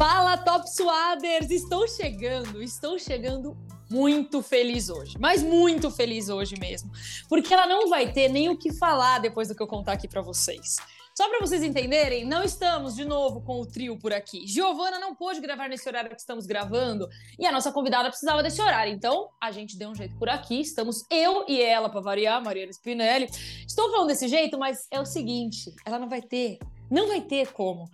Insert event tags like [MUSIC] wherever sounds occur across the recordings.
Fala, Top Suaders! Estou chegando, estou chegando muito feliz hoje, mas muito feliz hoje mesmo, porque ela não vai ter nem o que falar depois do que eu contar aqui para vocês. Só para vocês entenderem, não estamos de novo com o trio por aqui. Giovana não pôde gravar nesse horário que estamos gravando e a nossa convidada precisava desse horário. Então, a gente deu um jeito por aqui. Estamos eu e ela para variar, Mariana Spinelli. Estou falando desse jeito, mas é o seguinte, ela não vai ter não vai ter como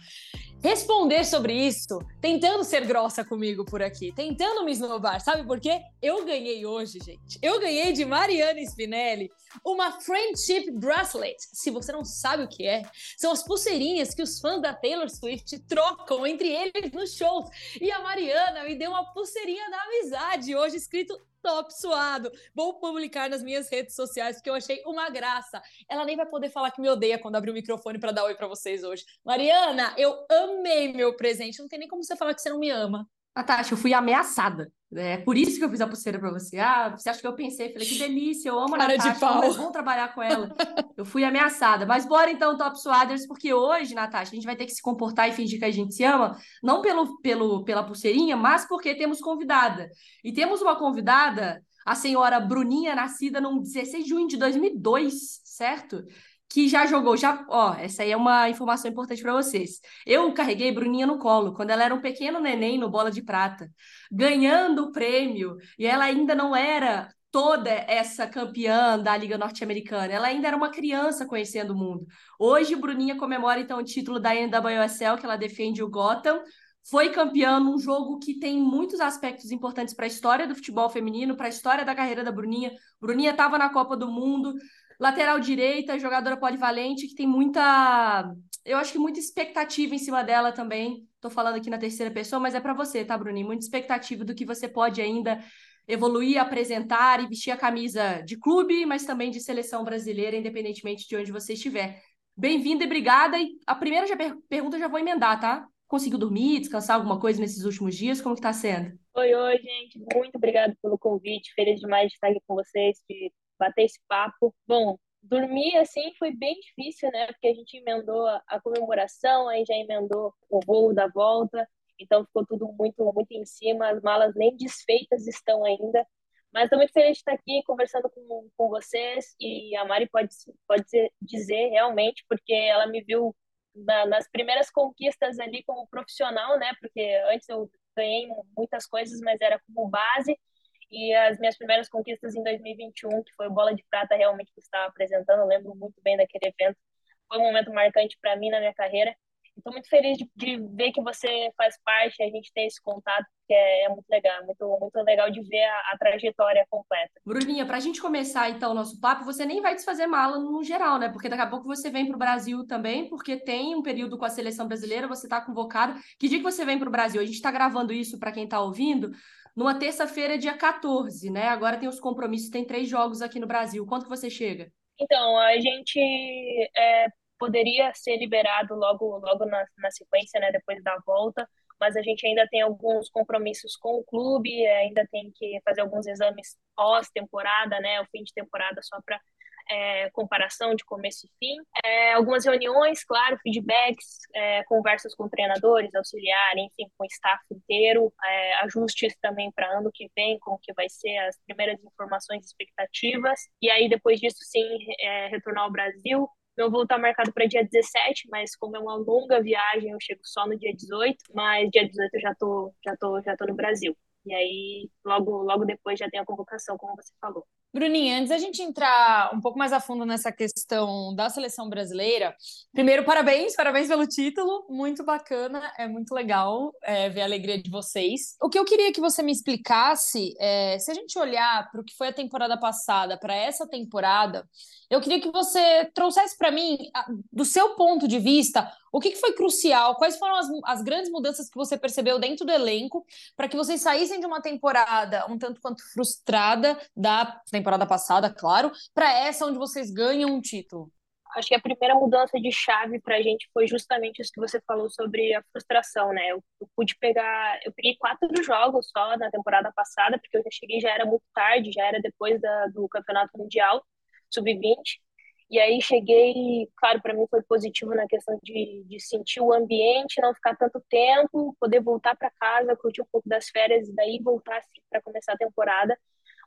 responder sobre isso tentando ser grossa comigo por aqui, tentando me esnobar. Sabe por quê? Eu ganhei hoje, gente. Eu ganhei de Mariana Spinelli uma Friendship Bracelet. Se você não sabe o que é, são as pulseirinhas que os fãs da Taylor Swift trocam entre eles nos shows. E a Mariana me deu uma pulseirinha da amizade hoje escrito top suado. Vou publicar nas minhas redes sociais porque eu achei uma graça. Ela nem vai poder falar que me odeia quando abrir o microfone para dar oi para vocês hoje. Mariana, eu amei meu presente. Não tem nem como você falar que você não me ama. Natasha, eu fui ameaçada. É por isso que eu fiz a pulseira para você. Ah, você acha que eu pensei? Falei, que delícia, eu amo a Natasha, de pau. vamos trabalhar com ela. eu fui ameaçada. Mas bora então, Top Swaders, porque hoje, Natasha, a gente vai ter que se comportar e fingir que a gente se ama, não pelo, pelo, pela pulseirinha, mas porque temos convidada. E temos uma convidada, a senhora Bruninha, nascida no 16 de junho de 2002, certo? Que já jogou, já, ó, essa aí é uma informação importante para vocês. Eu carreguei Bruninha no colo quando ela era um pequeno neném no Bola de Prata, ganhando o prêmio, e ela ainda não era toda essa campeã da Liga Norte-Americana, ela ainda era uma criança conhecendo o mundo. Hoje Bruninha comemora então o título da NWSL que ela defende o Gotham, foi campeã num jogo que tem muitos aspectos importantes para a história do futebol feminino, para a história da carreira da Bruninha. Bruninha estava na Copa do Mundo, Lateral direita, jogadora polivalente, que tem muita. Eu acho que muita expectativa em cima dela também. Estou falando aqui na terceira pessoa, mas é para você, tá, Bruninho? Muita expectativa do que você pode ainda evoluir, apresentar e vestir a camisa de clube, mas também de seleção brasileira, independentemente de onde você estiver. Bem-vinda e obrigada. E a primeira já per pergunta eu já vou emendar, tá? Conseguiu dormir, descansar alguma coisa nesses últimos dias? Como que tá sendo? Oi, oi, gente. Muito obrigada pelo convite. Feliz demais de estar aqui com vocês, de bater esse papo. Bom, dormir assim foi bem difícil, né? Porque a gente emendou a comemoração, aí já emendou o voo da volta, então ficou tudo muito, muito em cima. As malas nem desfeitas estão ainda. Mas estou muito feliz de estar aqui conversando com, com vocês e a Mari pode, pode dizer realmente, porque ela me viu na, nas primeiras conquistas ali como profissional, né? Porque antes eu ganhei muitas coisas, mas era como base. E as minhas primeiras conquistas em 2021, que foi o Bola de Prata realmente que estava apresentando, eu lembro muito bem daquele evento. Foi um momento marcante para mim na minha carreira. Estou muito feliz de, de, ver que você faz parte, a gente tem esse contato, que é, é muito legal, muito, muito legal de ver a, a trajetória completa. Bruninha, para a gente começar então o nosso papo, você nem vai desfazer mala no geral, né? Porque daqui a pouco você vem para o Brasil também, porque tem um período com a seleção brasileira, você está convocado. Que dia que você vem para o Brasil? A gente está gravando isso para quem está ouvindo numa terça-feira, dia 14, né? Agora tem os compromissos, tem três jogos aqui no Brasil. Quanto que você chega? Então, a gente é, poderia ser liberado logo, logo na, na sequência, né? Depois da volta, mas a gente ainda tem alguns compromissos com o clube, ainda tem que fazer alguns exames pós-temporada, né? O fim de temporada só para é, comparação de começo e fim, é, algumas reuniões, claro, feedbacks, é, conversas com treinadores, auxiliar, enfim, com o staff inteiro, é, ajustes também para ano que vem, com o que vai ser as primeiras informações e expectativas, e aí depois disso sim é, retornar ao Brasil, meu voo está marcado para dia 17, mas como é uma longa viagem, eu chego só no dia 18, mas dia 18 eu já tô, já tô, já tô no Brasil. E aí, logo, logo depois já tem a convocação, como você falou. Bruninha, antes da gente entrar um pouco mais a fundo nessa questão da seleção brasileira, primeiro, parabéns, parabéns pelo título, muito bacana, é muito legal é, ver a alegria de vocês. O que eu queria que você me explicasse é, se a gente olhar para o que foi a temporada passada, para essa temporada, eu queria que você trouxesse para mim, do seu ponto de vista, o que, foi crucial, quais foram as, as, grandes mudanças que você percebeu dentro do elenco para que vocês saíssem de uma temporada um tanto quanto frustrada da temporada passada, claro, para essa onde vocês ganham um título? Acho que a primeira mudança de chave para a gente foi justamente isso que você falou sobre a frustração, né? Eu, eu, pude pegar, eu peguei quatro jogos só na temporada passada, porque eu já cheguei, já era muito tarde, já era depois da, do Campeonato Mundial Sub-20. E aí cheguei, claro, para mim foi positivo na questão de, de sentir o ambiente, não ficar tanto tempo, poder voltar para casa, curtir um pouco das férias e daí voltar assim, para começar a temporada.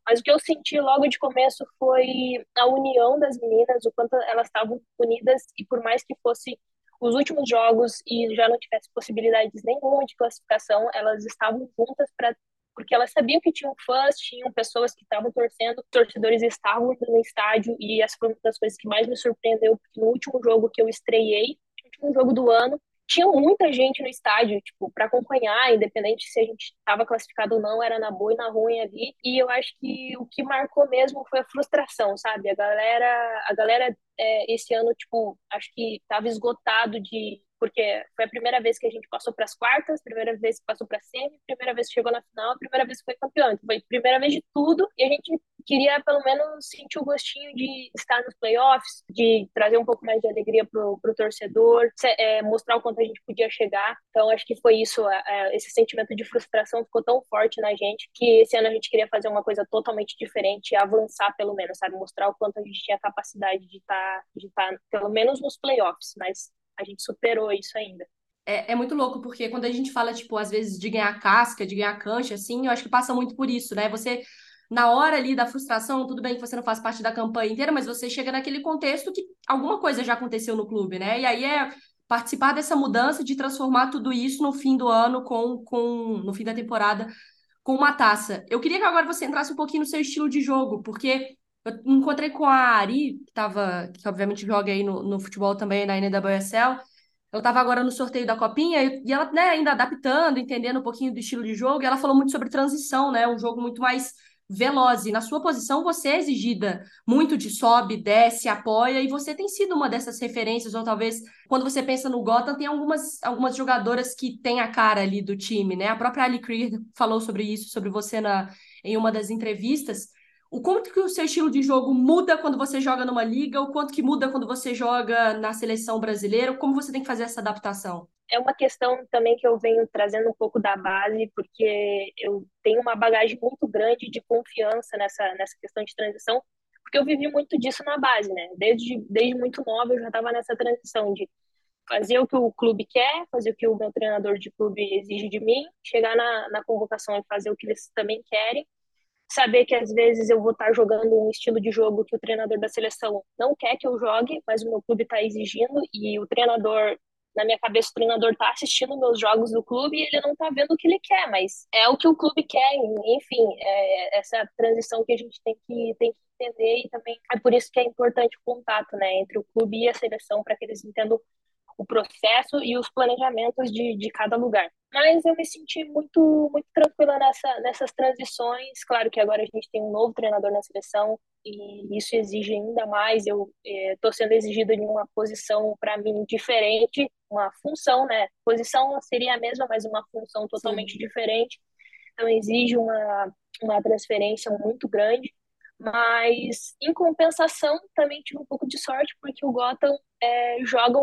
Mas o que eu senti logo de começo foi a união das meninas, o quanto elas estavam unidas e por mais que fosse os últimos jogos e já não tivesse possibilidades nenhuma de classificação, elas estavam juntas para porque elas sabiam que tinham fãs, tinham pessoas que estavam torcendo, torcedores estavam no estádio, e essa foi uma das coisas que mais me surpreendeu, porque no último jogo que eu estreiei, último jogo do ano, tinha muita gente no estádio, tipo, para acompanhar, independente se a gente estava classificado ou não, era na boa e na ruim ali. E eu acho que o que marcou mesmo foi a frustração, sabe? A galera, a galera é, esse ano, tipo, acho que estava esgotado de porque foi a primeira vez que a gente passou para as quartas, primeira vez que passou para a semi, primeira vez que chegou na final, primeira vez que foi campeão. Então, foi primeira vez de tudo e a gente queria pelo menos sentir o gostinho de estar nos playoffs, de trazer um pouco mais de alegria pro, pro torcedor, é, mostrar o quanto a gente podia chegar. Então acho que foi isso, é, esse sentimento de frustração ficou tão forte na gente que esse ano a gente queria fazer uma coisa totalmente diferente, avançar pelo menos, sabe, mostrar o quanto a gente tinha capacidade de estar, tá, de estar tá, pelo menos nos playoffs, mas a gente superou isso ainda. É, é, muito louco, porque quando a gente fala, tipo, às vezes de ganhar casca, de ganhar cancha, assim, eu acho que passa muito por isso, né? Você, na hora ali da frustração, tudo bem que você não faz parte da campanha inteira, mas você chega naquele contexto que alguma coisa já aconteceu no clube, né? E aí é participar dessa mudança de transformar tudo isso no fim do ano, com, com no fim da temporada, com uma taça. Eu queria que agora você entrasse um pouquinho no seu estilo de jogo, porque eu encontrei com a Ari, que, tava, que obviamente joga aí no, no futebol também, na NWSL. Eu estava agora no sorteio da Copinha e ela, né, ainda adaptando, entendendo um pouquinho do estilo de jogo, e ela falou muito sobre transição, né? Um jogo muito mais veloz. E na sua posição, você é exigida muito de sobe, desce, apoia, e você tem sido uma dessas referências, ou talvez quando você pensa no Gotham, tem algumas, algumas jogadoras que têm a cara ali do time, né? A própria Ali Creed falou sobre isso, sobre você na, em uma das entrevistas o quanto que o seu estilo de jogo muda quando você joga numa liga, o quanto que muda quando você joga na seleção brasileira, como você tem que fazer essa adaptação? É uma questão também que eu venho trazendo um pouco da base, porque eu tenho uma bagagem muito grande de confiança nessa, nessa questão de transição, porque eu vivi muito disso na base, né? Desde, desde muito nova eu já estava nessa transição de fazer o que o clube quer, fazer o que o meu treinador de clube exige de mim, chegar na, na convocação e fazer o que eles também querem, saber que às vezes eu vou estar jogando um estilo de jogo que o treinador da seleção não quer que eu jogue, mas o meu clube está exigindo e o treinador na minha cabeça o treinador está assistindo meus jogos do clube e ele não está vendo o que ele quer, mas é o que o clube quer, enfim, é essa transição que a gente tem que, tem que entender e também é por isso que é importante o contato, né, entre o clube e a seleção para que eles entendam o processo e os planejamentos de, de cada lugar. Mas eu me senti muito, muito tranquila nessa, nessas transições. Claro que agora a gente tem um novo treinador na seleção e isso exige ainda mais. Eu estou é, sendo exigida de uma posição, para mim, diferente, uma função, né? Posição seria a mesma, mas uma função totalmente Sim. diferente. Então, exige uma, uma transferência muito grande. Mas, em compensação, também tive um pouco de sorte, porque o Gotham é, joga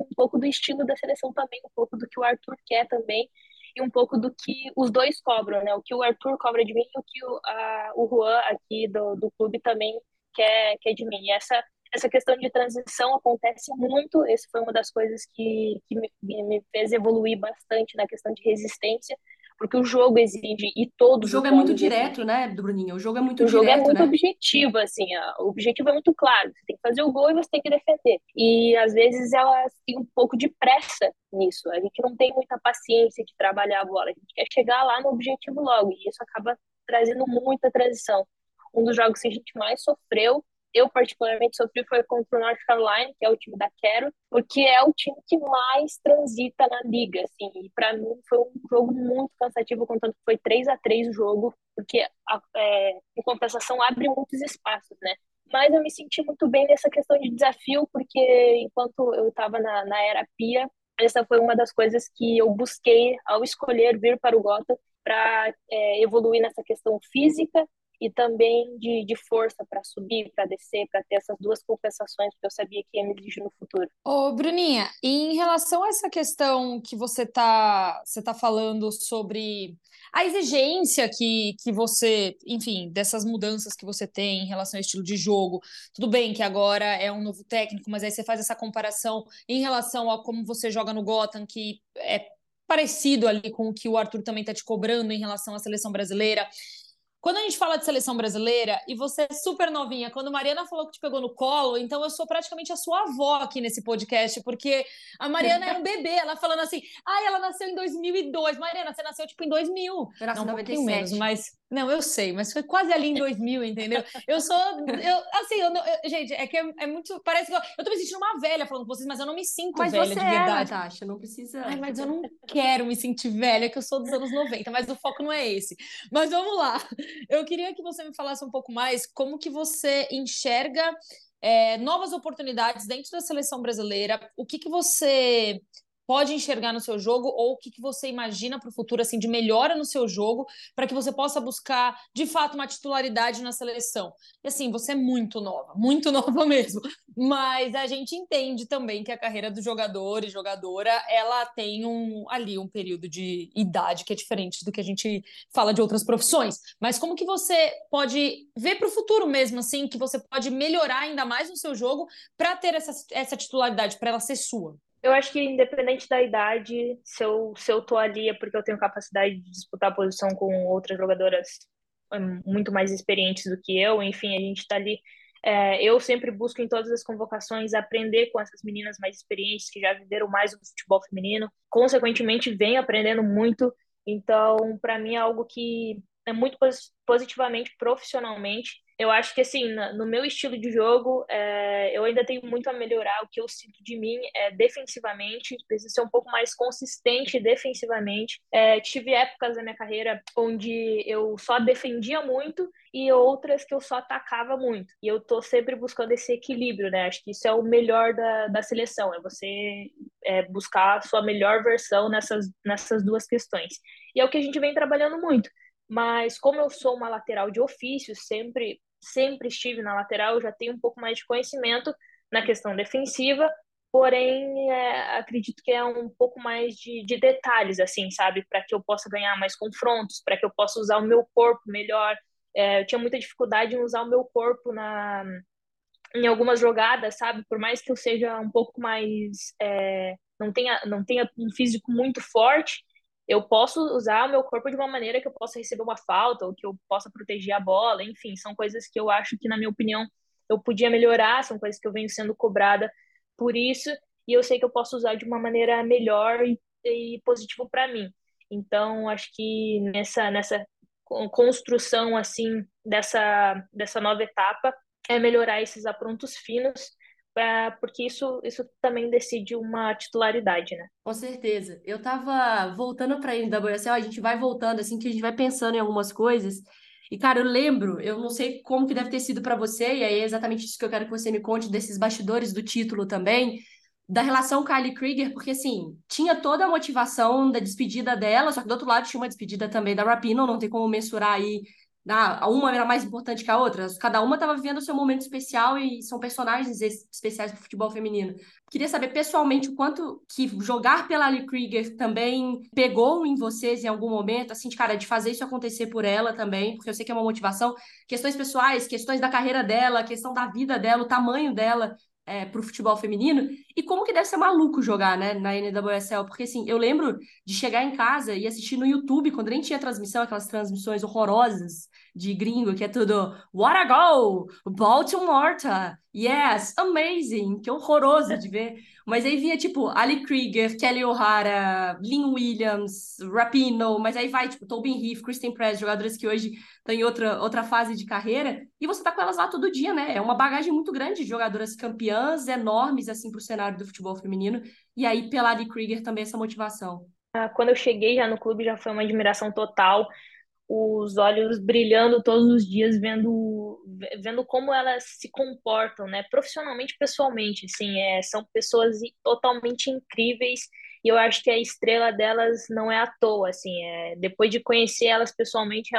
um pouco do estilo da seleção também, um pouco do que o Arthur quer também e um pouco do que os dois cobram, né? O que o Arthur cobra de mim e o que o, a, o Juan aqui do, do clube também quer, quer de mim. E essa, essa questão de transição acontece muito, essa foi uma das coisas que, que me, me fez evoluir bastante na questão de resistência, porque o jogo exige e todo o jogo é muito direto, né, Bruninho? O jogo é muito o direto, jogo é muito né? objetivo, assim, o objetivo é muito claro. Você tem que fazer o gol e você tem que defender. E às vezes elas têm um pouco de pressa nisso. A gente não tem muita paciência de trabalhar a bola. A gente quer chegar lá no objetivo logo e isso acaba trazendo muita transição. Um dos jogos que a gente mais sofreu eu particularmente sofri foi contra o North Carolina, que é o time da Quero, porque é o time que mais transita na liga, assim, e para mim foi um jogo muito cansativo, contanto que foi 3 a 3 o jogo, porque a, é, em compensação abre muitos espaços, né? Mas eu me senti muito bem nessa questão de desafio, porque enquanto eu estava na, na era Pia, essa foi uma das coisas que eu busquei ao escolher vir para o Gota para é, evoluir nessa questão física e também de, de força para subir, para descer, para ter essas duas compensações, porque eu sabia que ia me exigir no futuro. Ô, Bruninha, em relação a essa questão que você está você tá falando sobre a exigência que, que você, enfim, dessas mudanças que você tem em relação ao estilo de jogo. Tudo bem que agora é um novo técnico, mas aí você faz essa comparação em relação a como você joga no Gotham, que é parecido ali com o que o Arthur também está te cobrando em relação à seleção brasileira. Quando a gente fala de seleção brasileira, e você é super novinha, quando Mariana falou que te pegou no colo, então eu sou praticamente a sua avó aqui nesse podcast, porque a Mariana é um bebê, ela falando assim, ai, ah, ela nasceu em 2002. Mariana, você nasceu tipo em 2000. Eu nasci em 97. Menos, mas não, eu sei, mas foi quase ali em 2000, entendeu? Eu sou. Eu, assim, eu, não, eu, gente, é que é, é, muito. Parece que eu, eu tô me sentindo uma velha falando com vocês, mas eu não me sinto mas velha de é, verdade. Natasha, não precisa. Ai, mas eu não quero me sentir velha, que eu sou dos anos 90, mas o foco não é esse. Mas vamos lá. Eu queria que você me falasse um pouco mais como que você enxerga é, novas oportunidades dentro da seleção brasileira. O que, que você pode enxergar no seu jogo ou o que, que você imagina para o futuro assim de melhora no seu jogo para que você possa buscar de fato uma titularidade na seleção. E assim, você é muito nova, muito [LAUGHS] nova mesmo, mas a gente entende também que a carreira do jogador e jogadora, ela tem um ali um período de idade que é diferente do que a gente fala de outras profissões. Mas como que você pode ver para o futuro mesmo assim, que você pode melhorar ainda mais no seu jogo para ter essa, essa titularidade, para ela ser sua? Eu acho que independente da idade, se eu, se eu tô ali é porque eu tenho capacidade de disputar a posição com outras jogadoras hum, muito mais experientes do que eu, enfim, a gente está ali. É, eu sempre busco em todas as convocações aprender com essas meninas mais experientes que já viveram mais o futebol feminino. Consequentemente, venho aprendendo muito. Então, para mim é algo que é muito positivamente profissionalmente eu acho que, assim, no meu estilo de jogo, é, eu ainda tenho muito a melhorar. O que eu sinto de mim é defensivamente, preciso ser um pouco mais consistente defensivamente. É, tive épocas da minha carreira onde eu só defendia muito e outras que eu só atacava muito. E eu tô sempre buscando esse equilíbrio, né? Acho que isso é o melhor da, da seleção, é você é, buscar a sua melhor versão nessas, nessas duas questões. E é o que a gente vem trabalhando muito mas como eu sou uma lateral de ofício, sempre sempre estive na lateral, eu já tenho um pouco mais de conhecimento na questão defensiva, porém é, acredito que é um pouco mais de, de detalhes, assim, sabe, para que eu possa ganhar mais confrontos, para que eu possa usar o meu corpo melhor. É, eu tinha muita dificuldade em usar o meu corpo na em algumas jogadas, sabe, por mais que eu seja um pouco mais é, não tenha não tenha um físico muito forte, eu posso usar o meu corpo de uma maneira que eu possa receber uma falta ou que eu possa proteger a bola, enfim, são coisas que eu acho que, na minha opinião, eu podia melhorar, são coisas que eu venho sendo cobrada por isso, e eu sei que eu posso usar de uma maneira melhor e, e positivo para mim. Então, acho que nessa, nessa construção, assim, dessa, dessa nova etapa, é melhorar esses aprontos finos porque isso, isso também decide uma titularidade, né? Com certeza. Eu tava voltando para a NWSL, a gente vai voltando assim que a gente vai pensando em algumas coisas. E cara, eu lembro, eu não sei como que deve ter sido para você, e aí é exatamente isso que eu quero que você me conte desses bastidores do título também, da relação Kylie Krieger, porque assim, tinha toda a motivação da despedida dela, só que do outro lado tinha uma despedida também da Rapino, não tem como mensurar aí ah, uma era mais importante que a outra. Cada uma estava vivendo o seu momento especial e são personagens especiais do futebol feminino. Queria saber pessoalmente o quanto que jogar pela Ali Krieger também pegou em vocês em algum momento, assim, de cara, de fazer isso acontecer por ela também, porque eu sei que é uma motivação. Questões pessoais, questões da carreira dela, questão da vida dela, o tamanho dela é, para o futebol feminino e como que deve ser maluco jogar, né, na NWSL, porque assim, eu lembro de chegar em casa e assistir no YouTube, quando nem tinha transmissão, aquelas transmissões horrorosas de gringo, que é tudo What a goal! Baltimore! Yes! Amazing! Que horroroso de ver. Mas aí via, tipo, Ali Krieger, Kelly O'Hara, Lynn Williams, Rapino, mas aí vai, tipo, Tobin Heath, Kristen Press, jogadoras que hoje estão em outra, outra fase de carreira, e você tá com elas lá todo dia, né? É uma bagagem muito grande de jogadoras campeãs, enormes, assim, pro cenário do futebol feminino, e aí pela Ali Krieger também essa motivação. Ah, quando eu cheguei já no clube já foi uma admiração total os olhos brilhando todos os dias, vendo, vendo como elas se comportam, né? Profissionalmente, pessoalmente, assim, é, são pessoas totalmente incríveis e eu acho que a estrela delas não é à toa, assim, é, depois de conhecer elas pessoalmente,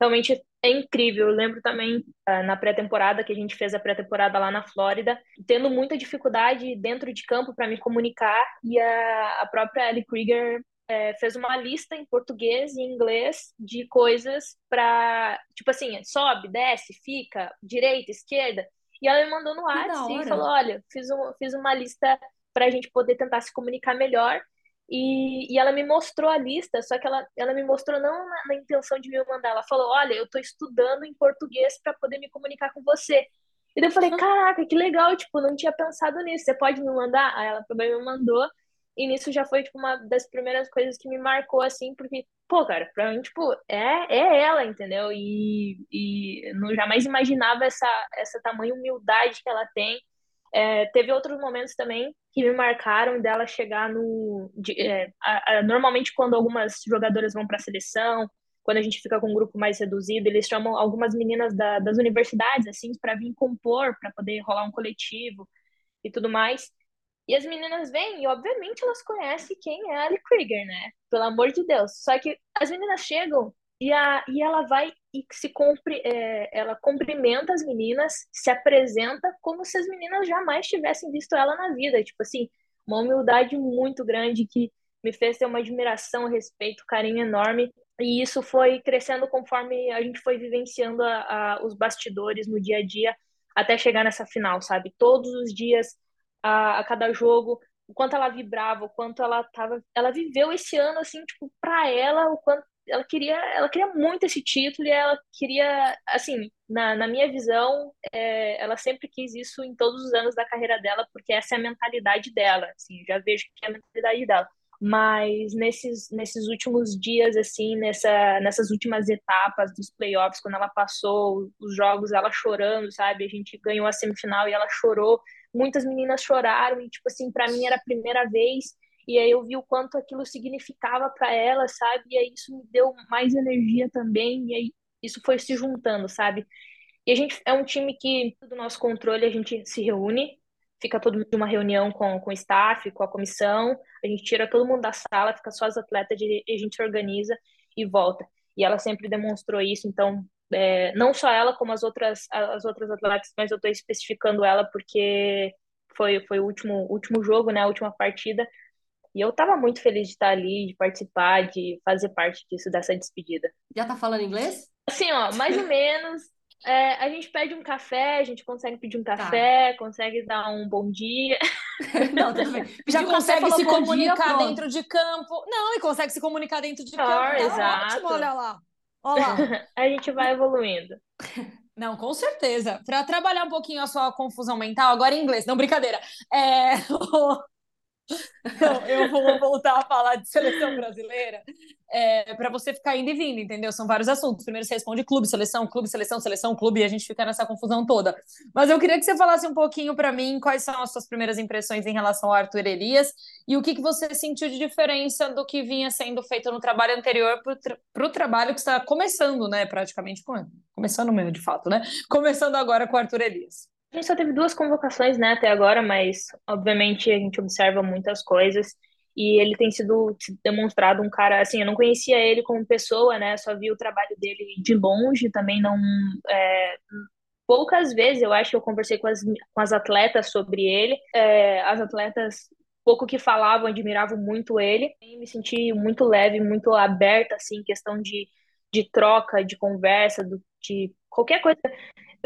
realmente é incrível. Eu lembro também uh, na pré-temporada, que a gente fez a pré-temporada lá na Flórida, tendo muita dificuldade dentro de campo para me comunicar, e a, a própria Ellie Krieger é, fez uma lista em português e inglês de coisas para, tipo assim, sobe, desce, fica, direita, esquerda. E ela me mandou no WhatsApp e falou: Olha, fiz, um, fiz uma lista para a gente poder tentar se comunicar melhor. E, e ela me mostrou a lista, só que ela, ela me mostrou não na, na intenção de me mandar. Ela falou: Olha, eu estou estudando em português para poder me comunicar com você. E daí eu falei: Caraca, que legal, tipo, não tinha pensado nisso. Você pode me mandar? Aí ela também me mandou. E nisso já foi, tipo, uma das primeiras coisas que me marcou, assim, porque, pô, cara, pra mim, tipo, é, é ela, entendeu? E, e não jamais imaginava essa, essa tamanha humildade que ela tem. É, teve outros momentos também que me marcaram dela chegar no. De, é, a, a, normalmente, quando algumas jogadoras vão para a seleção, quando a gente fica com um grupo mais reduzido, eles chamam algumas meninas da, das universidades, assim, para vir compor, para poder rolar um coletivo e tudo mais. E as meninas vêm e, obviamente, elas conhecem quem é a Ali Krieger, né? Pelo amor de Deus. Só que as meninas chegam e, a, e ela vai e se compre, é, ela cumprimenta as meninas, se apresenta como se as meninas jamais tivessem visto ela na vida. Tipo assim, uma humildade muito grande que me fez ter uma admiração, respeito, carinho enorme. E isso foi crescendo conforme a gente foi vivenciando a, a, os bastidores no dia a dia até chegar nessa final, sabe? Todos os dias a, a cada jogo, o quanto ela vibrava, o quanto ela tava, ela viveu esse ano assim, tipo, para ela, o quanto ela queria, ela queria muito esse título e ela queria, assim, na, na minha visão, é, ela sempre quis isso em todos os anos da carreira dela, porque essa é a mentalidade dela, assim, já vejo que é a mentalidade dela. Mas nesses, nesses últimos dias, assim, nessa, nessas últimas etapas dos playoffs, quando ela passou os jogos, ela chorando, sabe? A gente ganhou a semifinal e ela chorou muitas meninas choraram e tipo assim para mim era a primeira vez. E aí eu vi o quanto aquilo significava para ela sabe? E aí isso me deu mais energia também. E aí isso foi se juntando sabe? E a gente é um time que do nosso controle a gente se reúne fica todo mundo uma reunião com, com o staff com a comissão a gente tira todo mundo da sala fica só as atletas e a gente organiza e volta. E ela sempre demonstrou isso então é, não só ela, como as outras, as outras atletas, mas eu estou especificando ela porque foi, foi o último, último jogo, né, a última partida, e eu estava muito feliz de estar ali, de participar, de fazer parte disso, dessa despedida. Já tá falando inglês? Assim, ó, mais ou [LAUGHS] menos. É, a gente pede um café, a gente consegue pedir um tá. café, tá. consegue dar um bom dia. [LAUGHS] Não, [LAUGHS] Já consegue se comunicar dia, dentro de campo. Não, e consegue se comunicar dentro de campo. Tá exato. Ótimo, olha lá. Olha lá. [LAUGHS] a gente vai evoluindo. Não, com certeza. Para trabalhar um pouquinho a sua confusão mental, agora em inglês, não brincadeira. É... [LAUGHS] Então, eu vou voltar a falar de seleção brasileira é, para você ficar indo e vindo, entendeu? São vários assuntos. Primeiro você responde clube, seleção, clube, seleção, seleção, clube, e a gente fica nessa confusão toda. Mas eu queria que você falasse um pouquinho para mim quais são as suas primeiras impressões em relação ao Arthur Elias e o que, que você sentiu de diferença do que vinha sendo feito no trabalho anterior para o tra trabalho que está começando, né? Praticamente, começando mesmo, de fato, né? Começando agora com o Arthur Elias. A gente só teve duas convocações, né, até agora, mas obviamente a gente observa muitas coisas. E ele tem sido demonstrado um cara, assim, eu não conhecia ele como pessoa, né, só vi o trabalho dele de longe, também não, é, poucas vezes eu acho que eu conversei com as, com as atletas sobre ele, é, as atletas pouco que falavam, admiravam muito ele, e me senti muito leve, muito aberta, assim, questão de, de troca, de conversa, do, de qualquer coisa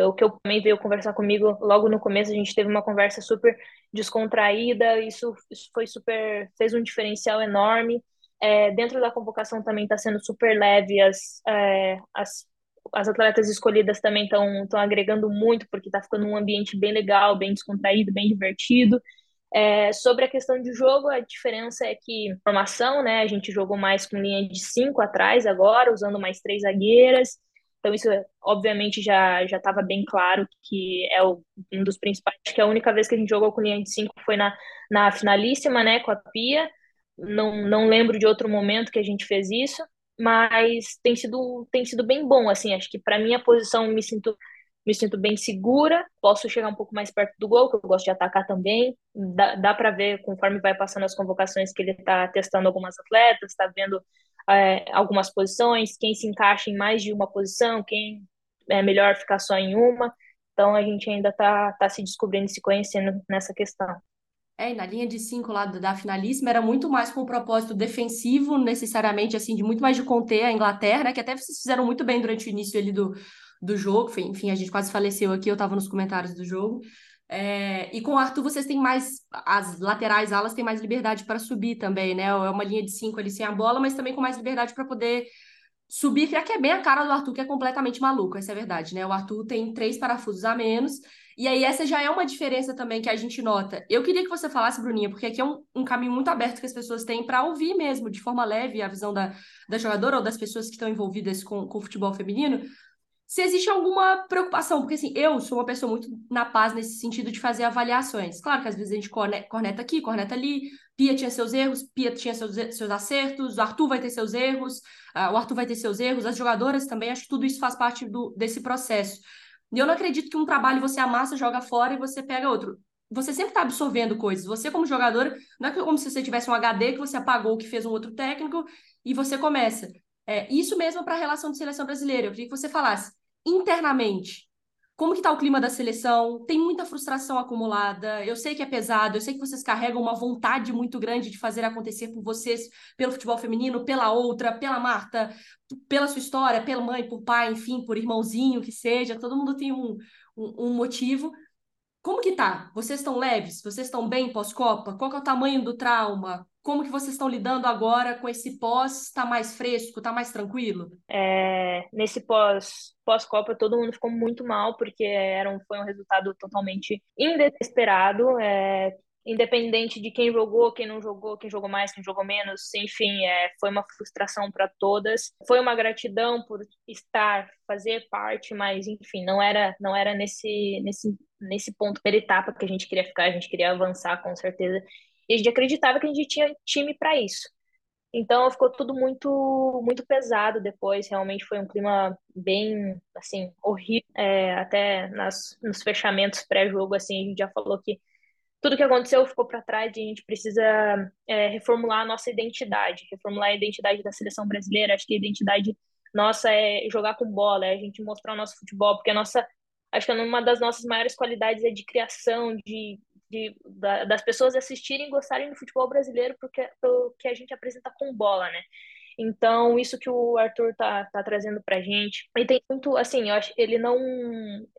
o que eu também veio conversar comigo logo no começo, a gente teve uma conversa super descontraída, isso, isso foi super, fez um diferencial enorme. É, dentro da convocação também está sendo super leve, as, é, as, as atletas escolhidas também estão agregando muito, porque está ficando um ambiente bem legal, bem descontraído, bem divertido. É, sobre a questão de jogo, a diferença é que formação, né? A gente jogou mais com linha de cinco atrás agora, usando mais três zagueiras. Então, isso, obviamente, já já estava bem claro que é o, um dos principais. Acho que a única vez que a gente jogou com linha de cinco foi na, na finalíssima, né, com a Pia. Não, não lembro de outro momento que a gente fez isso, mas tem sido, tem sido bem bom, assim. Acho que para minha posição me sinto me sinto bem segura, posso chegar um pouco mais perto do gol, que eu gosto de atacar também. Dá, dá para ver, conforme vai passando as convocações, que ele está testando algumas atletas, está vendo é, algumas posições, quem se encaixa em mais de uma posição, quem é melhor ficar só em uma. Então a gente ainda está tá se descobrindo, se conhecendo nessa questão. É, e na linha de cinco lá da finalíssima era muito mais com o propósito defensivo, necessariamente, assim, de muito mais de conter a Inglaterra, né? Que até vocês fizeram muito bem durante o início ali do, do jogo. Enfim, a gente quase faleceu aqui, eu estava nos comentários do jogo. É, e com o Arthur vocês têm mais, as laterais alas têm mais liberdade para subir também, né? É uma linha de cinco ali sem a bola, mas também com mais liberdade para poder subir, que é bem a cara do Arthur, que é completamente maluco, essa é a verdade, né? O Arthur tem três parafusos a menos, e aí essa já é uma diferença também que a gente nota. Eu queria que você falasse, Bruninha, porque aqui é um, um caminho muito aberto que as pessoas têm para ouvir mesmo, de forma leve, a visão da, da jogadora ou das pessoas que estão envolvidas com, com o futebol feminino, se existe alguma preocupação, porque assim, eu sou uma pessoa muito na paz nesse sentido de fazer avaliações. Claro que às vezes a gente corneta aqui, corneta ali, Pia tinha seus erros, Pia tinha seus, seus acertos, o Arthur vai ter seus erros, uh, o Arthur vai ter seus erros, as jogadoras também, acho que tudo isso faz parte do, desse processo. E eu não acredito que um trabalho você amassa, joga fora e você pega outro. Você sempre está absorvendo coisas. Você, como jogadora, não é como se você tivesse um HD que você apagou que fez um outro técnico e você começa. É, isso mesmo para a relação de seleção brasileira. Eu queria que você falasse internamente, como que tá o clima da seleção? Tem muita frustração acumulada. Eu sei que é pesado, eu sei que vocês carregam uma vontade muito grande de fazer acontecer por vocês, pelo futebol feminino, pela outra, pela Marta, pela sua história, pela mãe, por pai, enfim, por irmãozinho que seja. Todo mundo tem um, um, um motivo. Como que tá? Vocês estão leves? Vocês estão bem pós-Copa? Qual é o tamanho do trauma? Como que vocês estão lidando agora com esse pós? Está mais fresco? Está mais tranquilo? É, nesse pós pós-Copa todo mundo ficou muito mal porque era um, foi um resultado totalmente inesperado. É, independente de quem jogou, quem não jogou, quem jogou mais, quem jogou menos, enfim, é, foi uma frustração para todas. Foi uma gratidão por estar, fazer parte, mas enfim, não era, não era nesse, nesse, nesse ponto, pela etapa que a gente queria ficar, a gente queria avançar com certeza. E a gente acreditava que a gente tinha time para isso. Então ficou tudo muito muito pesado depois. Realmente foi um clima bem assim horrível. É, até nas, nos fechamentos pré-jogo assim a gente já falou que tudo que aconteceu ficou para trás e a gente precisa é, reformular a nossa identidade, reformular a identidade da seleção brasileira. Acho que a identidade nossa é jogar com bola, é a gente mostrar o nosso futebol, porque a nossa acho que uma das nossas maiores qualidades é de criação, de de, da, das pessoas assistirem e gostarem do futebol brasileiro porque pelo que a gente apresenta com bola, né? Então, isso que o Arthur tá, tá trazendo pra gente. E tem muito, assim, eu acho ele não.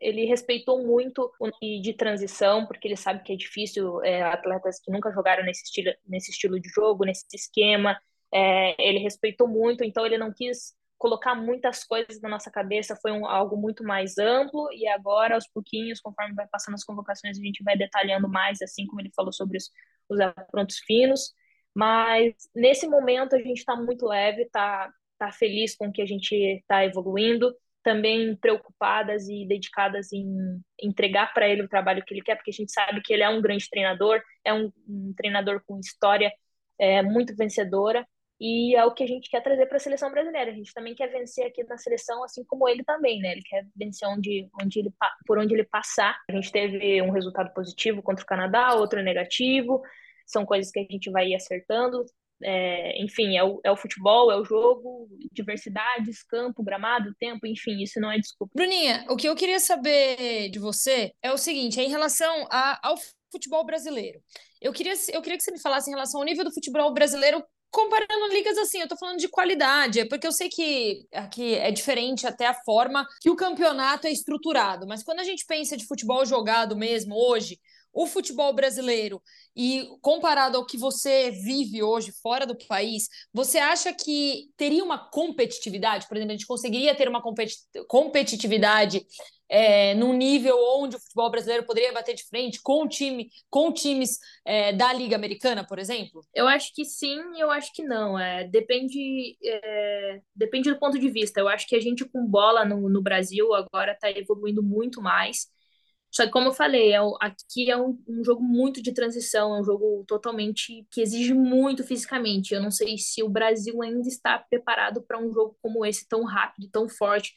Ele respeitou muito o de transição, porque ele sabe que é difícil é, atletas que nunca jogaram nesse estilo, nesse estilo de jogo, nesse esquema. É, ele respeitou muito, então ele não quis colocar muitas coisas na nossa cabeça foi um, algo muito mais amplo e agora aos pouquinhos, conforme vai passando as convocações, a gente vai detalhando mais, assim como ele falou sobre os, os aprontos finos. Mas nesse momento a gente está muito leve, está tá feliz com o que a gente está evoluindo, também preocupadas e dedicadas em entregar para ele o trabalho que ele quer, porque a gente sabe que ele é um grande treinador, é um, um treinador com história é, muito vencedora e é o que a gente quer trazer para a seleção brasileira. A gente também quer vencer aqui na seleção, assim como ele também, né? Ele quer vencer onde, onde ele, por onde ele passar. A gente teve um resultado positivo contra o Canadá, outro negativo. São coisas que a gente vai ir acertando. É, enfim, é o, é o futebol, é o jogo, diversidades, campo, gramado, tempo, enfim, isso não é desculpa. Bruninha, o que eu queria saber de você é o seguinte: é em relação a, ao futebol brasileiro. Eu queria, eu queria que você me falasse em relação ao nível do futebol brasileiro comparando ligas assim, eu tô falando de qualidade, é porque eu sei que aqui é diferente até a forma que o campeonato é estruturado, mas quando a gente pensa de futebol jogado mesmo hoje, o futebol brasileiro e comparado ao que você vive hoje fora do país, você acha que teria uma competitividade? Por exemplo, a gente conseguiria ter uma competitividade é, num nível onde o futebol brasileiro poderia bater de frente com time, com times é, da Liga Americana, por exemplo? Eu acho que sim, eu acho que não. É, depende, é, depende do ponto de vista. Eu acho que a gente com bola no, no Brasil agora está evoluindo muito mais. Só que, como eu falei, é, aqui é um, um, jogo muito de transição, é um jogo totalmente que exige muito fisicamente. Eu não sei se o Brasil ainda está preparado para um jogo como esse, tão rápido, tão forte,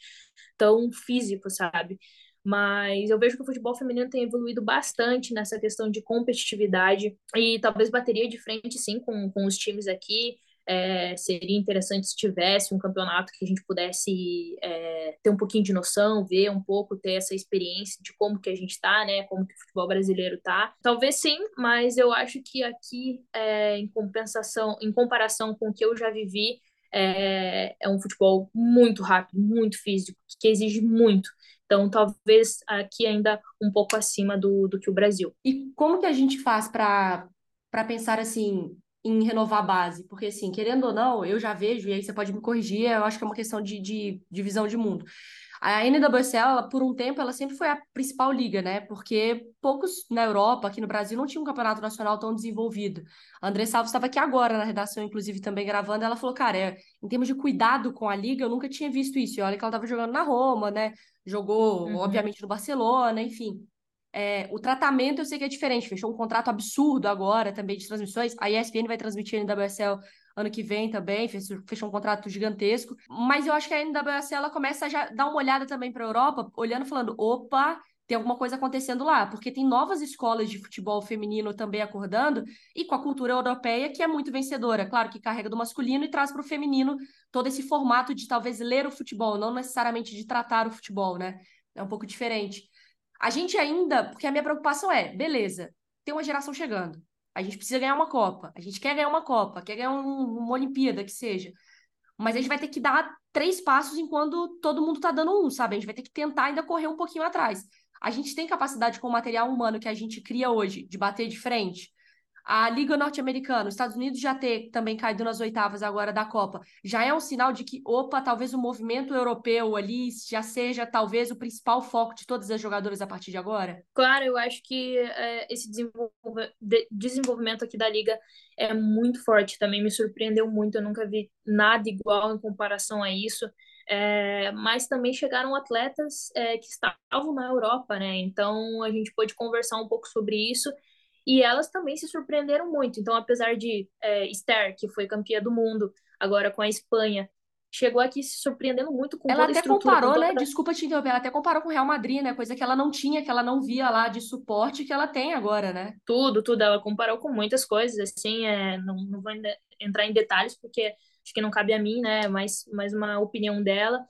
tão físico, sabe? Mas eu vejo que o futebol feminino tem evoluído bastante nessa questão de competitividade e talvez bateria de frente, sim, com, com os times aqui. É, seria interessante se tivesse um campeonato que a gente pudesse é, ter um pouquinho de noção, ver um pouco, ter essa experiência de como que a gente está, né? Como que o futebol brasileiro está. Talvez sim, mas eu acho que aqui, é, em compensação, em comparação com o que eu já vivi, é, é um futebol muito rápido, muito físico, que exige muito. Então, talvez aqui ainda um pouco acima do, do que o Brasil. E como que a gente faz para pensar assim, em renovar a base, porque assim, querendo ou não, eu já vejo, e aí você pode me corrigir, eu acho que é uma questão de, de, de visão de mundo. A NWSL, ela, por um tempo, ela sempre foi a principal liga, né? Porque poucos na Europa, aqui no Brasil, não tinham um campeonato nacional tão desenvolvido. A André Salvo estava aqui agora na redação, inclusive, também gravando. Ela falou, cara, é, em termos de cuidado com a liga, eu nunca tinha visto isso. E olha que ela estava jogando na Roma, né? Jogou, uhum. obviamente, no Barcelona, enfim. É, o tratamento eu sei que é diferente, fechou um contrato absurdo agora também de transmissões. A ESPN vai transmitir a NWSL ano que vem também, fechou um contrato gigantesco. Mas eu acho que a NWSL ela começa a já dar uma olhada também para a Europa, olhando falando: opa, tem alguma coisa acontecendo lá, porque tem novas escolas de futebol feminino também acordando e com a cultura europeia que é muito vencedora, claro que carrega do masculino e traz para o feminino todo esse formato de talvez ler o futebol, não necessariamente de tratar o futebol, né? É um pouco diferente. A gente ainda, porque a minha preocupação é, beleza, tem uma geração chegando. A gente precisa ganhar uma Copa. A gente quer ganhar uma Copa, quer ganhar um, uma Olimpíada, que seja. Mas a gente vai ter que dar três passos enquanto todo mundo tá dando um, sabe? A gente vai ter que tentar ainda correr um pouquinho atrás. A gente tem capacidade com o material humano que a gente cria hoje de bater de frente a Liga Norte-Americana, os Estados Unidos já ter também caído nas oitavas agora da Copa, já é um sinal de que, opa, talvez o movimento europeu ali já seja talvez o principal foco de todas as jogadoras a partir de agora? Claro, eu acho que é, esse desenvolvimento aqui da Liga é muito forte, também me surpreendeu muito, eu nunca vi nada igual em comparação a isso. É, mas também chegaram atletas é, que estavam na Europa, né? Então a gente pôde conversar um pouco sobre isso e elas também se surpreenderam muito. Então, apesar de é, Esther, que foi campeã do mundo, agora com a Espanha, chegou aqui se surpreendendo muito com ela até comparou, né? Desculpa te interromper, ela até comparou com o Real Madrid, né? Coisa que ela não tinha, que ela não via lá de suporte que ela tem agora, né? Tudo, tudo. Ela comparou com muitas coisas, assim, é, não, não vou entrar em detalhes, porque acho que não cabe a mim, né? Mais, mais uma opinião dela.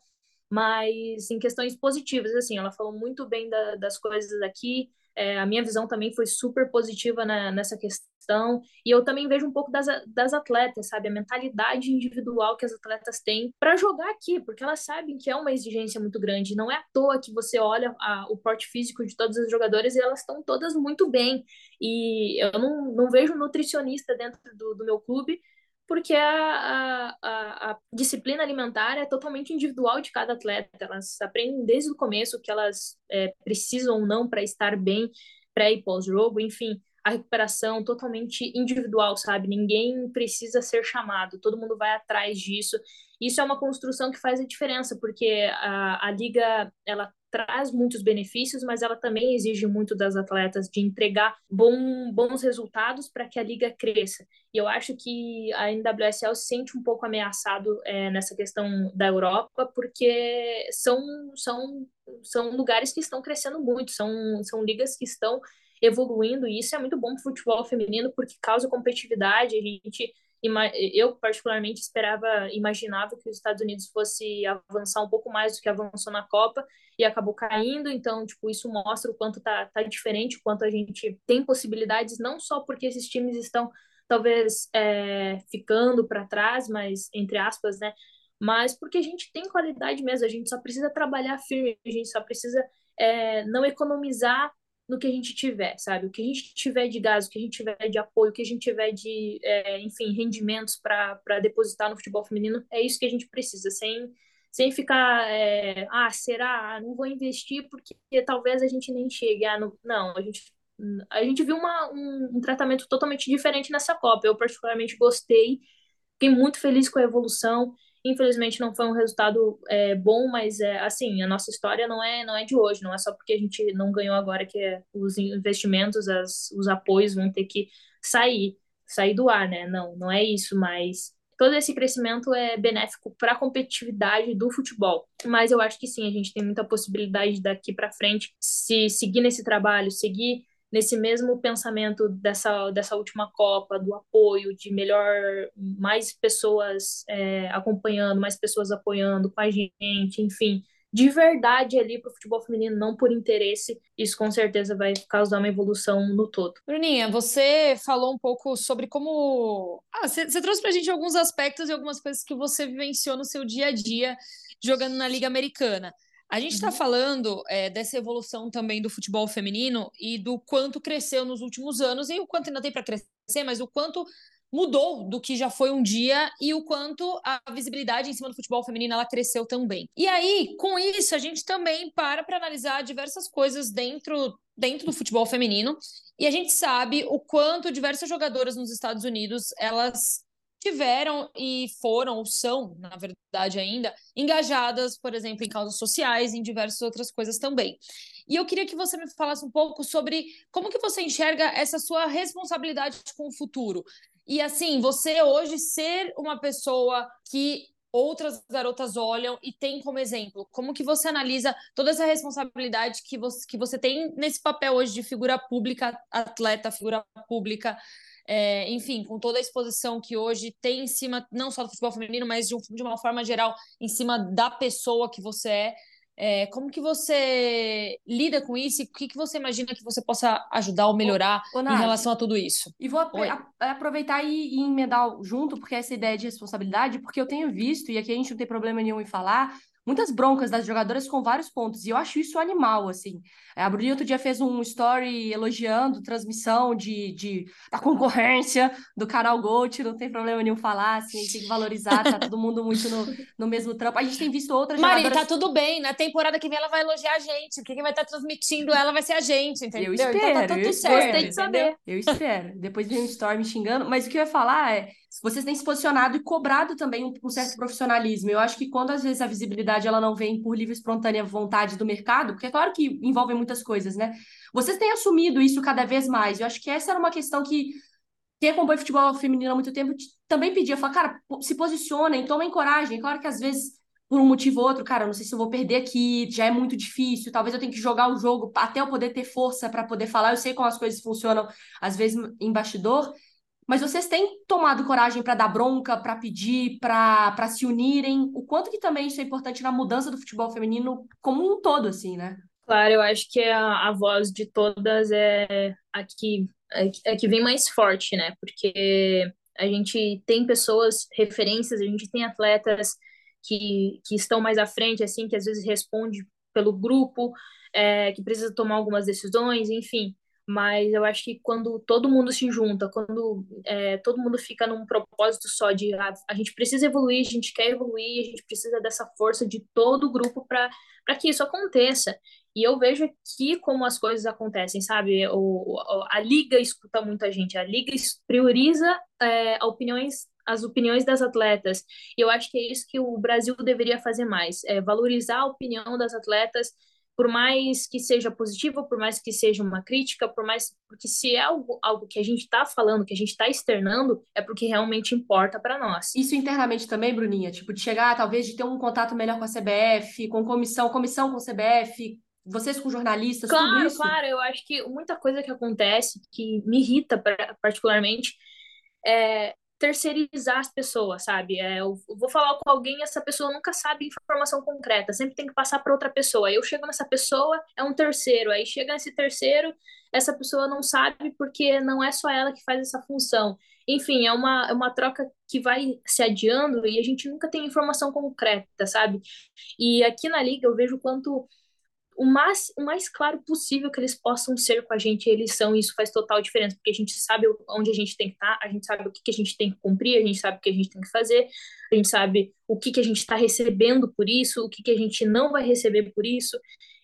Mas em questões positivas, assim, ela falou muito bem da, das coisas aqui, é, a minha visão também foi super positiva na, nessa questão. E eu também vejo um pouco das, das atletas, sabe? A mentalidade individual que as atletas têm para jogar aqui, porque elas sabem que é uma exigência muito grande. Não é à toa que você olha a, o porte físico de todas as jogadoras e elas estão todas muito bem. E eu não, não vejo nutricionista dentro do, do meu clube porque a, a, a, disciplina alimentar é totalmente individual de cada atleta. Elas aprendem desde o começo que elas é, precisam ou não para estar bem pré e pós-jogo, enfim, a recuperação totalmente individual, sabe? Ninguém precisa ser chamado, todo mundo vai atrás disso. Isso é uma construção que faz a diferença, porque a, a liga ela traz muitos benefícios, mas ela também exige muito das atletas de entregar bom, bons resultados para que a liga cresça. E eu acho que a NWSL se sente um pouco ameaçado é, nessa questão da Europa, porque são, são, são lugares que estão crescendo muito, são, são ligas que estão evoluindo, e isso é muito bom para o futebol feminino, porque causa competitividade, a gente eu particularmente esperava, imaginava que os Estados Unidos fosse avançar um pouco mais do que avançou na Copa e acabou caindo, então, tipo, isso mostra o quanto tá, tá diferente, o quanto a gente tem possibilidades, não só porque esses times estão talvez é, ficando para trás, mas entre aspas, né? Mas porque a gente tem qualidade mesmo, a gente só precisa trabalhar firme, a gente só precisa é, não economizar no que a gente tiver, sabe? O que a gente tiver de gás, o que a gente tiver de apoio, o que a gente tiver de, é, enfim, rendimentos para depositar no futebol feminino, é isso que a gente precisa, sem, sem ficar, é, ah, será? Ah, não vou investir porque talvez a gente nem chegue. Ah, não, não a gente a gente viu uma, um, um, tratamento totalmente diferente nessa Copa. Eu particularmente gostei, fiquei muito feliz com a evolução. Infelizmente não foi um resultado é, bom, mas é assim, a nossa história não é não é de hoje, não é só porque a gente não ganhou agora que é, os investimentos, as, os apoios vão ter que sair, sair do ar, né? Não, não é isso, mas todo esse crescimento é benéfico para a competitividade do futebol. Mas eu acho que sim, a gente tem muita possibilidade daqui para frente se seguir nesse trabalho, seguir nesse mesmo pensamento dessa, dessa última Copa, do apoio, de melhor, mais pessoas é, acompanhando, mais pessoas apoiando com a gente, enfim, de verdade ali para o futebol feminino, não por interesse, isso com certeza vai causar uma evolução no todo. Bruninha, você falou um pouco sobre como. Ah, você, você trouxe para a gente alguns aspectos e algumas coisas que você vivenciou no seu dia a dia jogando na Liga Americana. A gente está uhum. falando é, dessa evolução também do futebol feminino e do quanto cresceu nos últimos anos e o quanto ainda tem para crescer, mas o quanto mudou do que já foi um dia e o quanto a visibilidade em cima do futebol feminino ela cresceu também. E aí, com isso, a gente também para para analisar diversas coisas dentro dentro do futebol feminino e a gente sabe o quanto diversas jogadoras nos Estados Unidos elas tiveram e foram, ou são, na verdade ainda, engajadas, por exemplo, em causas sociais, em diversas outras coisas também. E eu queria que você me falasse um pouco sobre como que você enxerga essa sua responsabilidade com o futuro. E assim, você hoje ser uma pessoa que outras garotas olham e tem como exemplo? Como que você analisa toda essa responsabilidade que você, que você tem nesse papel hoje de figura pública, atleta, figura pública, é, enfim, com toda a exposição que hoje tem em cima, não só do futebol feminino, mas de, um, de uma forma geral, em cima da pessoa que você é. É, como que você lida com isso e o que, que você imagina que você possa ajudar ou melhorar ô, ô, em relação a tudo isso? E vou aproveitar e, e emendar junto, porque essa ideia de responsabilidade, porque eu tenho visto, e aqui a gente não tem problema nenhum em falar, muitas broncas das jogadoras com vários pontos, e eu acho isso animal, assim. É, a Bruni outro dia fez um story elogiando transmissão de, de, da concorrência do canal Gold, não tem problema nenhum falar, assim, tem que valorizar, tá todo mundo muito no, no mesmo trampo. A gente tem visto outras Mari, jogadoras... tá tudo bem, na temporada que vem ela vai elogiar a gente, quem vai estar tá transmitindo ela vai ser a gente, entendeu? Eu espero, então tá tudo certo, gostei de saber. Eu espero. Depois vem um story me xingando, mas o que eu ia falar é vocês têm se posicionado e cobrado também um, um, certo profissionalismo. Eu acho que quando às vezes a visibilidade ela não vem por livre espontânea vontade do mercado, porque é claro que envolve muitas coisas, né? Vocês têm assumido isso cada vez mais. Eu acho que essa era uma questão que quem acompanha futebol feminino há muito tempo também pedia, falar, cara, se posicionem, tomem coragem. É claro que às vezes por um motivo ou outro, cara, não sei se eu vou perder aqui, já é muito difícil, talvez eu tenha que jogar o jogo até eu poder ter força para poder falar. Eu sei como as coisas funcionam, às vezes em bastidor, mas vocês têm tomado coragem para dar bronca, para pedir, para se unirem? O quanto que também isso é importante na mudança do futebol feminino como um todo, assim, né? Claro, eu acho que a, a voz de todas é a que, é, é que vem mais forte, né? Porque a gente tem pessoas, referências, a gente tem atletas que, que estão mais à frente, assim, que às vezes responde pelo grupo, é, que precisa tomar algumas decisões, enfim mas eu acho que quando todo mundo se junta, quando é, todo mundo fica num propósito só de a, ah, a gente precisa evoluir, a gente quer evoluir, a gente precisa dessa força de todo o grupo para que isso aconteça. E eu vejo aqui como as coisas acontecem, sabe? O, a liga escuta muita gente, a liga prioriza é, opiniões as opiniões das atletas. E eu acho que é isso que o Brasil deveria fazer mais, é valorizar a opinião das atletas por mais que seja positivo, por mais que seja uma crítica, por mais porque se é algo, algo que a gente está falando, que a gente está externando, é porque realmente importa para nós. Isso internamente também, Bruninha, tipo de chegar, talvez de ter um contato melhor com a CBF, com comissão, comissão com a CBF, vocês com jornalistas, claro. Claro, eu acho que muita coisa que acontece que me irrita particularmente é terceirizar as pessoas, sabe? É, eu vou falar com alguém, essa pessoa nunca sabe informação concreta, sempre tem que passar para outra pessoa. Eu chego nessa pessoa, é um terceiro. Aí chega nesse terceiro, essa pessoa não sabe porque não é só ela que faz essa função. Enfim, é uma, é uma troca que vai se adiando e a gente nunca tem informação concreta, sabe? E aqui na Liga eu vejo quanto o mais, o mais claro possível que eles possam ser com a gente, eles são, e isso faz total diferença, porque a gente sabe onde a gente tem que estar, a gente sabe o que, que a gente tem que cumprir, a gente sabe o que a gente tem que fazer, a gente sabe o que, que a gente está recebendo por isso, o que, que a gente não vai receber por isso.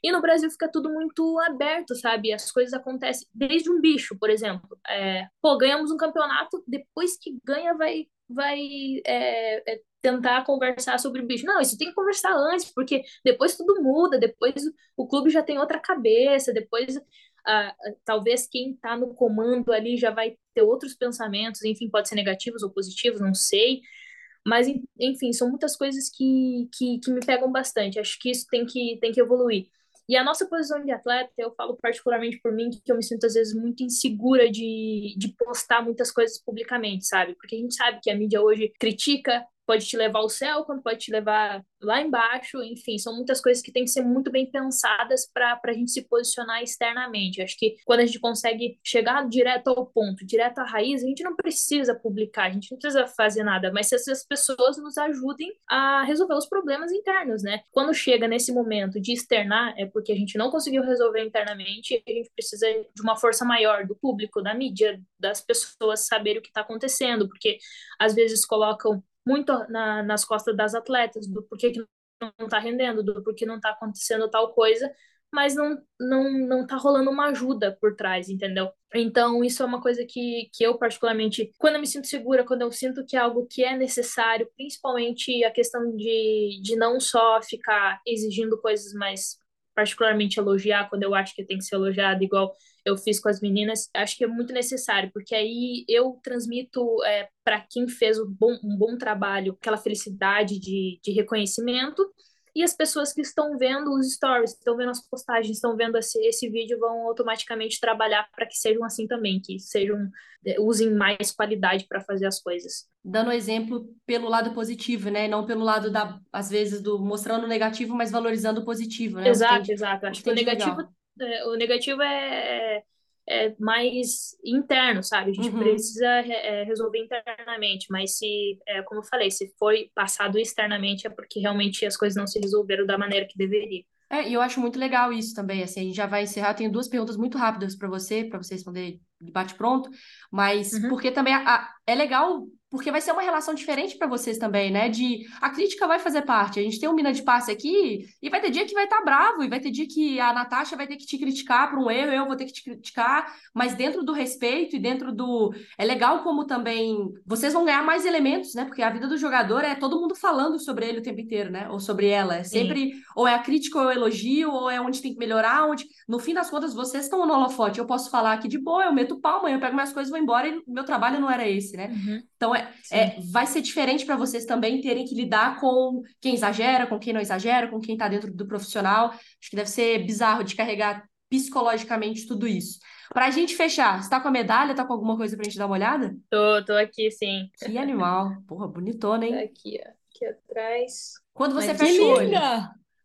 E no Brasil fica tudo muito aberto, sabe? As coisas acontecem desde um bicho, por exemplo. É, pô, ganhamos um campeonato, depois que ganha, vai, vai é, é, tentar conversar sobre o bicho. Não, isso tem que conversar antes, porque depois tudo muda, depois o clube já tem outra cabeça, depois ah, talvez quem está no comando ali já vai ter outros pensamentos, enfim, pode ser negativos ou positivos, não sei. Mas, enfim, são muitas coisas que, que, que me pegam bastante. Acho que isso tem que, tem que evoluir. E a nossa posição de atleta, eu falo particularmente por mim, que eu me sinto às vezes muito insegura de, de postar muitas coisas publicamente, sabe? Porque a gente sabe que a mídia hoje critica, pode te levar ao céu, quando pode te levar lá embaixo, enfim, são muitas coisas que têm que ser muito bem pensadas para a gente se posicionar externamente. Acho que quando a gente consegue chegar direto ao ponto, direto à raiz, a gente não precisa publicar, a gente não precisa fazer nada, mas se essas pessoas nos ajudem a resolver os problemas internos, né? Quando chega nesse momento de externar, é porque a gente não conseguiu resolver internamente e a gente precisa de uma força maior do público, da mídia, das pessoas saberem o que está acontecendo, porque às vezes colocam muito na, nas costas das atletas, do porquê que não está rendendo, do porquê não está acontecendo tal coisa, mas não, não, não tá rolando uma ajuda por trás, entendeu? Então, isso é uma coisa que, que eu, particularmente, quando eu me sinto segura, quando eu sinto que é algo que é necessário, principalmente a questão de, de não só ficar exigindo coisas, mas particularmente elogiar quando eu acho que tem que ser elogiado, igual eu fiz com as meninas, acho que é muito necessário, porque aí eu transmito é, para quem fez um bom, um bom trabalho aquela felicidade de, de reconhecimento. E as pessoas que estão vendo os stories, estão vendo as postagens, estão vendo esse, esse vídeo, vão automaticamente trabalhar para que sejam assim também, que sejam é, usem mais qualidade para fazer as coisas. Dando exemplo pelo lado positivo, né? Não pelo lado da, às vezes, do mostrando o negativo, mas valorizando o positivo, né? Exato, exato. Acho que o negativo legal é, o negativo é, é mais interno, sabe? A gente uhum. precisa é, resolver internamente, mas se, é, como eu falei, se foi passado externamente é porque realmente as coisas não se resolveram da maneira que deveria. É, e eu acho muito legal isso também, assim, a gente já vai encerrar, eu tenho duas perguntas muito rápidas para você, para você responder de bate pronto, mas uhum. porque também a, a, é legal porque vai ser uma relação diferente para vocês também, né? De a crítica vai fazer parte. A gente tem um mina de passe aqui e vai ter dia que vai estar tá bravo, e vai ter dia que a Natasha vai ter que te criticar por um erro, eu vou ter que te criticar, mas dentro do respeito e dentro do. É legal como também vocês vão ganhar mais elementos, né? Porque a vida do jogador é todo mundo falando sobre ele o tempo inteiro, né? Ou sobre ela. É sempre, Sim. ou é a crítica ou é o elogio, ou é onde tem que melhorar, onde. No fim das contas, vocês estão no holofote. Eu posso falar aqui de boa, eu meto palma, eu pego minhas coisas e vou embora, e meu trabalho não era esse, né? Uhum. Então, é, é, vai ser diferente para vocês também terem que lidar com quem exagera, com quem não exagera, com quem está dentro do profissional. Acho que deve ser bizarro de carregar psicologicamente tudo isso. Para a gente fechar, você está com a medalha? Está com alguma coisa para a gente dar uma olhada? Tô, tô aqui, sim. Que animal. Porra, bonitona, hein? Tá aqui, ó. Aqui atrás. Quando você Mas fecha o olho.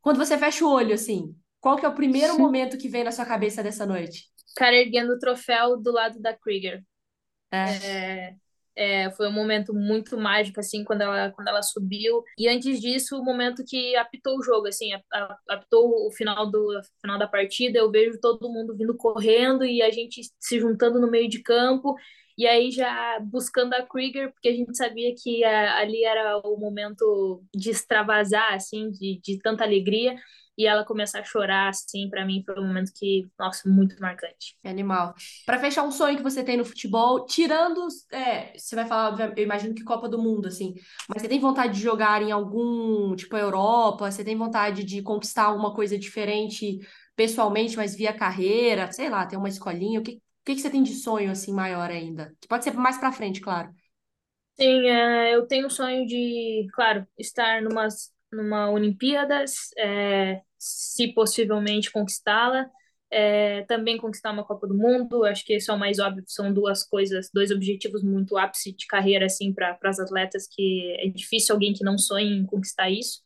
Quando você fecha o olho, assim, qual que é o primeiro momento que vem na sua cabeça dessa noite? Cara erguendo o troféu do lado da Krieger. É. é é, foi um momento muito mágico, assim, quando ela, quando ela subiu. E antes disso, o momento que apitou o jogo, assim, apitou o final, do, final da partida, eu vejo todo mundo vindo correndo e a gente se juntando no meio de campo. E aí já buscando a Krieger, porque a gente sabia que a, ali era o momento de extravasar, assim, de, de tanta alegria e ela começar a chorar, assim, para mim foi um momento que, nossa, muito marcante. É animal. Para fechar um sonho que você tem no futebol, tirando, é, você vai falar, eu imagino que Copa do Mundo, assim, mas você tem vontade de jogar em algum, tipo, Europa? Você tem vontade de conquistar alguma coisa diferente pessoalmente, mas via carreira? Sei lá, tem uma escolinha? O que, o que, que você tem de sonho, assim, maior ainda? Que pode ser mais para frente, claro. Sim, é, eu tenho o sonho de, claro, estar numas, numa Olimpíadas, é, se possivelmente conquistá-la. É, também conquistar uma Copa do Mundo, acho que isso é o mais óbvio, são duas coisas, dois objetivos muito ápice de carreira assim para as atletas que é difícil alguém que não sonhe em conquistar isso.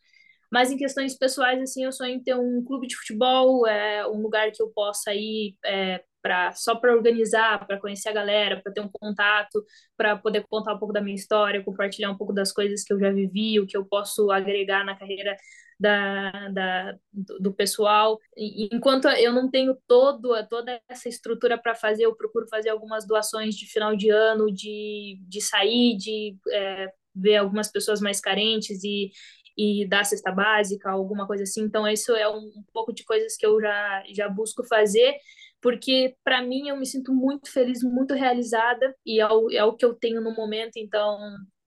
Mas em questões pessoais assim, eu sonho em ter um clube de futebol, é, um lugar que eu possa ir é, para só para organizar, para conhecer a galera, para ter um contato, para poder contar um pouco da minha história, compartilhar um pouco das coisas que eu já vivi, o que eu posso agregar na carreira da, da, do pessoal. Enquanto eu não tenho todo, toda essa estrutura para fazer, eu procuro fazer algumas doações de final de ano, de, de sair, de é, ver algumas pessoas mais carentes e, e dar cesta básica, alguma coisa assim. Então, isso é um, um pouco de coisas que eu já, já busco fazer porque para mim eu me sinto muito feliz, muito realizada e é o, é o que eu tenho no momento, então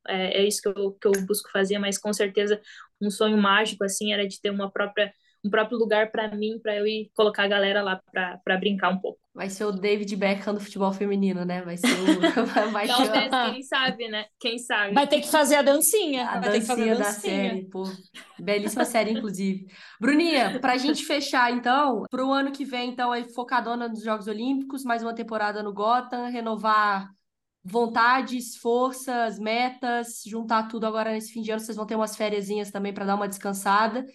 é, é isso que eu, que eu busco fazer, mas com certeza um sonho mágico assim era de ter uma própria um próprio lugar para mim, para eu ir colocar a galera lá para brincar um pouco. Vai ser o David Beckham do futebol feminino, né? Vai ser o. [LAUGHS] [LAUGHS] Vai Talvez, quem sabe, né? Quem sabe. Vai ter que fazer a dancinha. A Vai dancinha, a dancinha da série, pô. Belíssima série, inclusive. Bruninha, pra gente fechar, então, pro ano que vem, então, aí focadona nos Jogos Olímpicos, mais uma temporada no Gotham, renovar vontades, forças, metas, juntar tudo agora nesse fim de ano. Vocês vão ter umas férias também para dar uma descansada.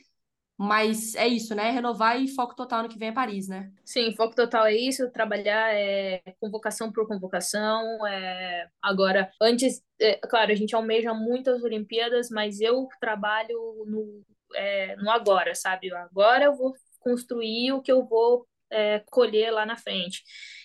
Mas é isso, né? Renovar e foco total no que vem a Paris, né? Sim, foco total é isso, trabalhar é convocação por convocação. É... Agora, antes, é, claro, a gente almeja muitas Olimpíadas, mas eu trabalho no, é, no agora, sabe? Agora eu vou construir o que eu vou é, colher lá na frente.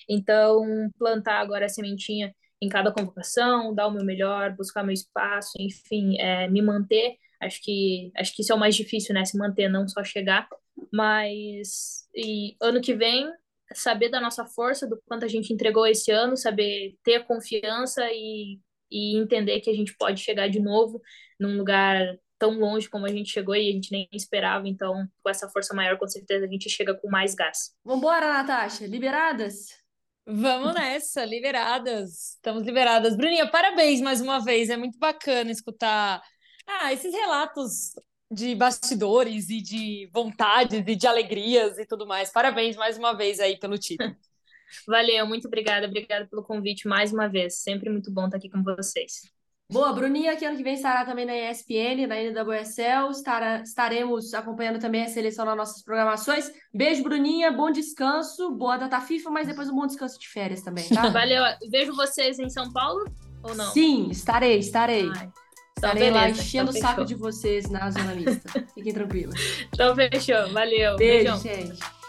Então, plantar agora a sementinha em cada convocação, dar o meu melhor, buscar meu espaço, enfim, é, me manter Acho que, acho que isso é o mais difícil, né? Se manter, não só chegar. Mas e ano que vem, saber da nossa força, do quanto a gente entregou esse ano, saber ter confiança e, e entender que a gente pode chegar de novo num lugar tão longe como a gente chegou e a gente nem esperava. Então, com essa força maior, com certeza a gente chega com mais gás. Vambora, Natasha. Liberadas? Vamos nessa, liberadas. Estamos liberadas. Bruninha, parabéns mais uma vez. É muito bacana escutar ah, esses relatos de bastidores e de vontades e de alegrias e tudo mais. Parabéns mais uma vez aí pelo título. [LAUGHS] Valeu, muito obrigada. Obrigada pelo convite mais uma vez. Sempre muito bom estar aqui com vocês. Boa, Bruninha, que ano que vem estará também na ESPN, na NWSL. Estará, estaremos acompanhando também a seleção nas nossas programações. Beijo, Bruninha. Bom descanso. Boa data FIFA, mas depois um bom descanso de férias também, tá? [LAUGHS] Valeu. Vejo vocês em São Paulo ou não? Sim, estarei, estarei. Ai. Estarei então, lá enchendo então, o saco de vocês na zona mista. Fiquem tranquilos. [LAUGHS] Então fechou. Valeu. Beijo, Beijão. gente.